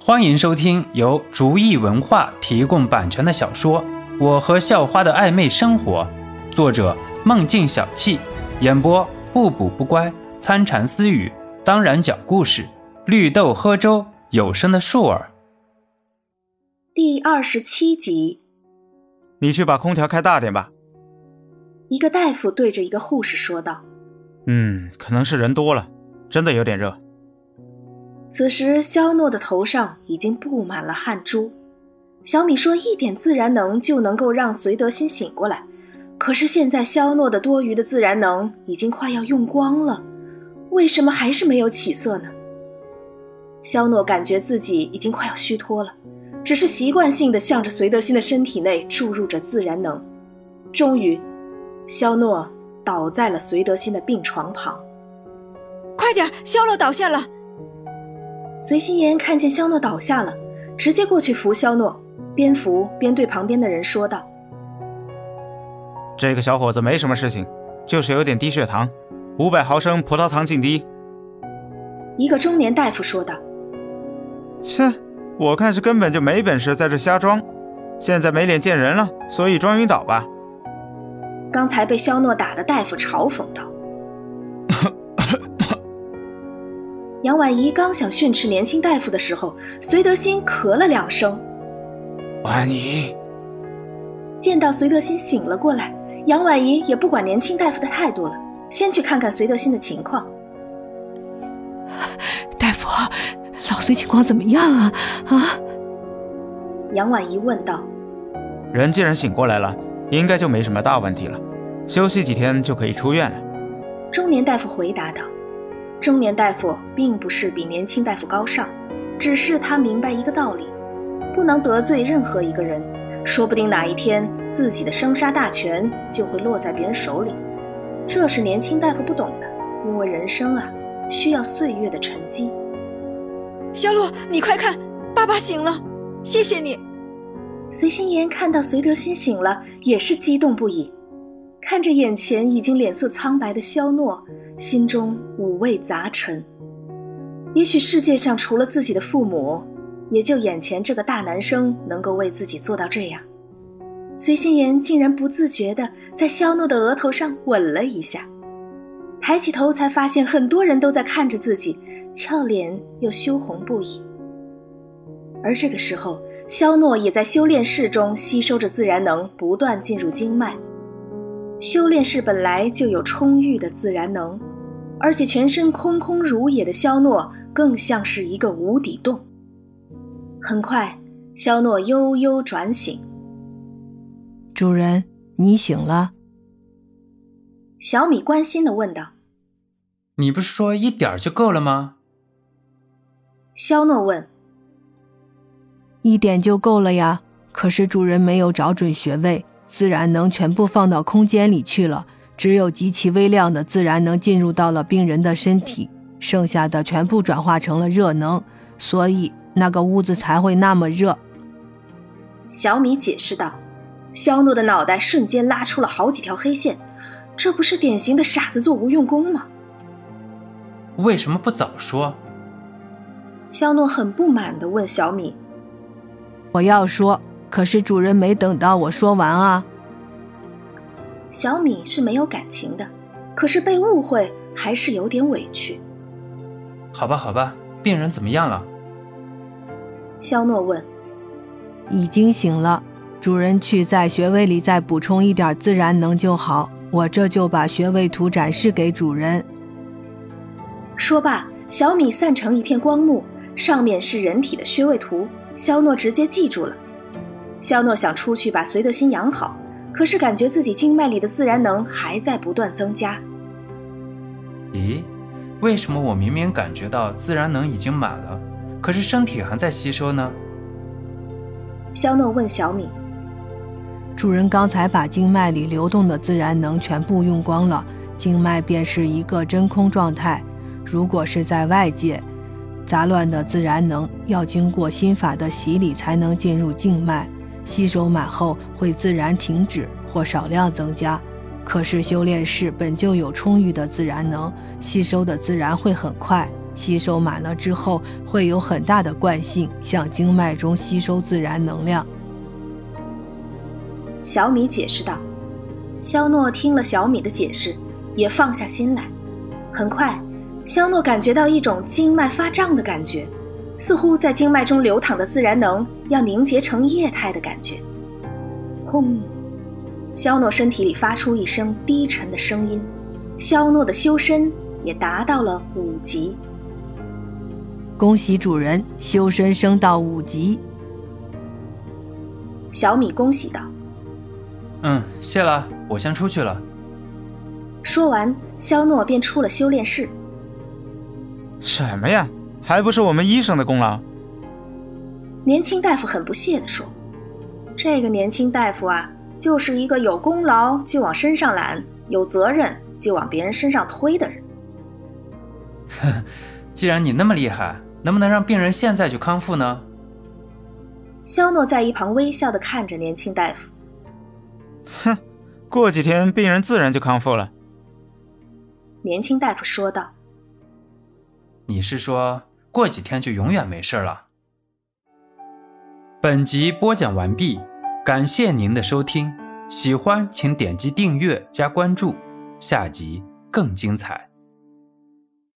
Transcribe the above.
欢迎收听由竹意文化提供版权的小说《我和校花的暧昧生活》，作者梦境小憩，演播不补不乖、参禅私语，当然讲故事，绿豆喝粥有声的树儿。第二十七集，你去把空调开大点吧。一个大夫对着一个护士说道。嗯，可能是人多了，真的有点热。此时，肖诺的头上已经布满了汗珠。小米说：“一点自然能就能够让隋德新醒过来。”可是现在，肖诺的多余的自然能已经快要用光了，为什么还是没有起色呢？肖诺感觉自己已经快要虚脱了，只是习惯性的向着隋德新的身体内注入着自然能。终于，肖诺倒在了隋德新的病床旁。快点，肖诺倒下了。随心言看见肖诺倒下了，直接过去扶肖诺，边扶边对旁边的人说道：“这个小伙子没什么事情，就是有点低血糖，五百毫升葡萄糖静滴。”一个中年大夫说道：“切，我看是根本就没本事，在这瞎装，现在没脸见人了，所以装晕倒吧。”刚才被肖诺打的大夫嘲讽道。杨婉怡刚想训斥年轻大夫的时候，隋德新咳了两声。婉仪见到隋德新醒了过来，杨婉怡也不管年轻大夫的态度了，先去看看隋德新的情况。大夫，老隋情况怎么样啊？啊？杨婉怡问道。人既然醒过来了，应该就没什么大问题了，休息几天就可以出院了。中年大夫回答道。中年大夫并不是比年轻大夫高尚，只是他明白一个道理：不能得罪任何一个人，说不定哪一天自己的生杀大权就会落在别人手里。这是年轻大夫不懂的，因为人生啊，需要岁月的沉积。小洛，你快看，爸爸醒了，谢谢你。随心言看到隋德新醒了，也是激动不已。看着眼前已经脸色苍白的肖诺，心中五味杂陈。也许世界上除了自己的父母，也就眼前这个大男生能够为自己做到这样。随心言竟然不自觉地在肖诺的额头上吻了一下，抬起头才发现很多人都在看着自己，俏脸又羞红不已。而这个时候，肖诺也在修炼室中吸收着自然能，不断进入经脉。修炼室本来就有充裕的自然能，而且全身空空如也的肖诺更像是一个无底洞。很快，肖诺悠悠转醒。主人，你醒了？小米关心的问道。你不是说一点就够了吗？肖诺问。一点就够了呀，可是主人没有找准穴位。自然能全部放到空间里去了，只有极其微量的自然能进入到了病人的身体，剩下的全部转化成了热能，所以那个屋子才会那么热。小米解释道。肖诺的脑袋瞬间拉出了好几条黑线，这不是典型的傻子做无用功吗？为什么不早说？肖诺很不满的问小米。我要说。可是主人没等到我说完啊！小米是没有感情的，可是被误会还是有点委屈。好吧，好吧，病人怎么样了？肖诺问。已经醒了，主人去在穴位里再补充一点自然能就好。我这就把穴位图展示给主人。说罢，小米散成一片光幕，上面是人体的穴位图。肖诺直接记住了。肖诺想出去把隋德新养好，可是感觉自己经脉里的自然能还在不断增加。咦，为什么我明明感觉到自然能已经满了，可是身体还在吸收呢？肖诺问小米：“主人刚才把经脉里流动的自然能全部用光了，经脉便是一个真空状态。如果是在外界，杂乱的自然能要经过心法的洗礼才能进入静脉。”吸收满后会自然停止或少量增加，可是修炼室本就有充裕的自然能，吸收的自然会很快，吸收满了之后，会有很大的惯性向经脉中吸收自然能量。小米解释道。肖诺听了小米的解释，也放下心来。很快，肖诺感觉到一种经脉发胀的感觉，似乎在经脉中流淌的自然能要凝结成液态的感觉。轰！肖诺身体里发出一声低沉的声音。肖诺的修身也达到了五级。恭喜主人，修身升到五级。小米恭喜道。嗯，谢了，我先出去了。说完，肖诺便出了修炼室。什么呀？还不是我们医生的功劳？年轻大夫很不屑地说：“这个年轻大夫啊，就是一个有功劳就往身上揽，有责任就往别人身上推的人。”呵，既然你那么厉害，能不能让病人现在就康复呢？肖诺在一旁微笑地看着年轻大夫。哼，过几天病人自然就康复了。”年轻大夫说道。“你是说过几天就永远没事了？”本集播讲完毕，感谢您的收听，喜欢请点击订阅加关注，下集更精彩。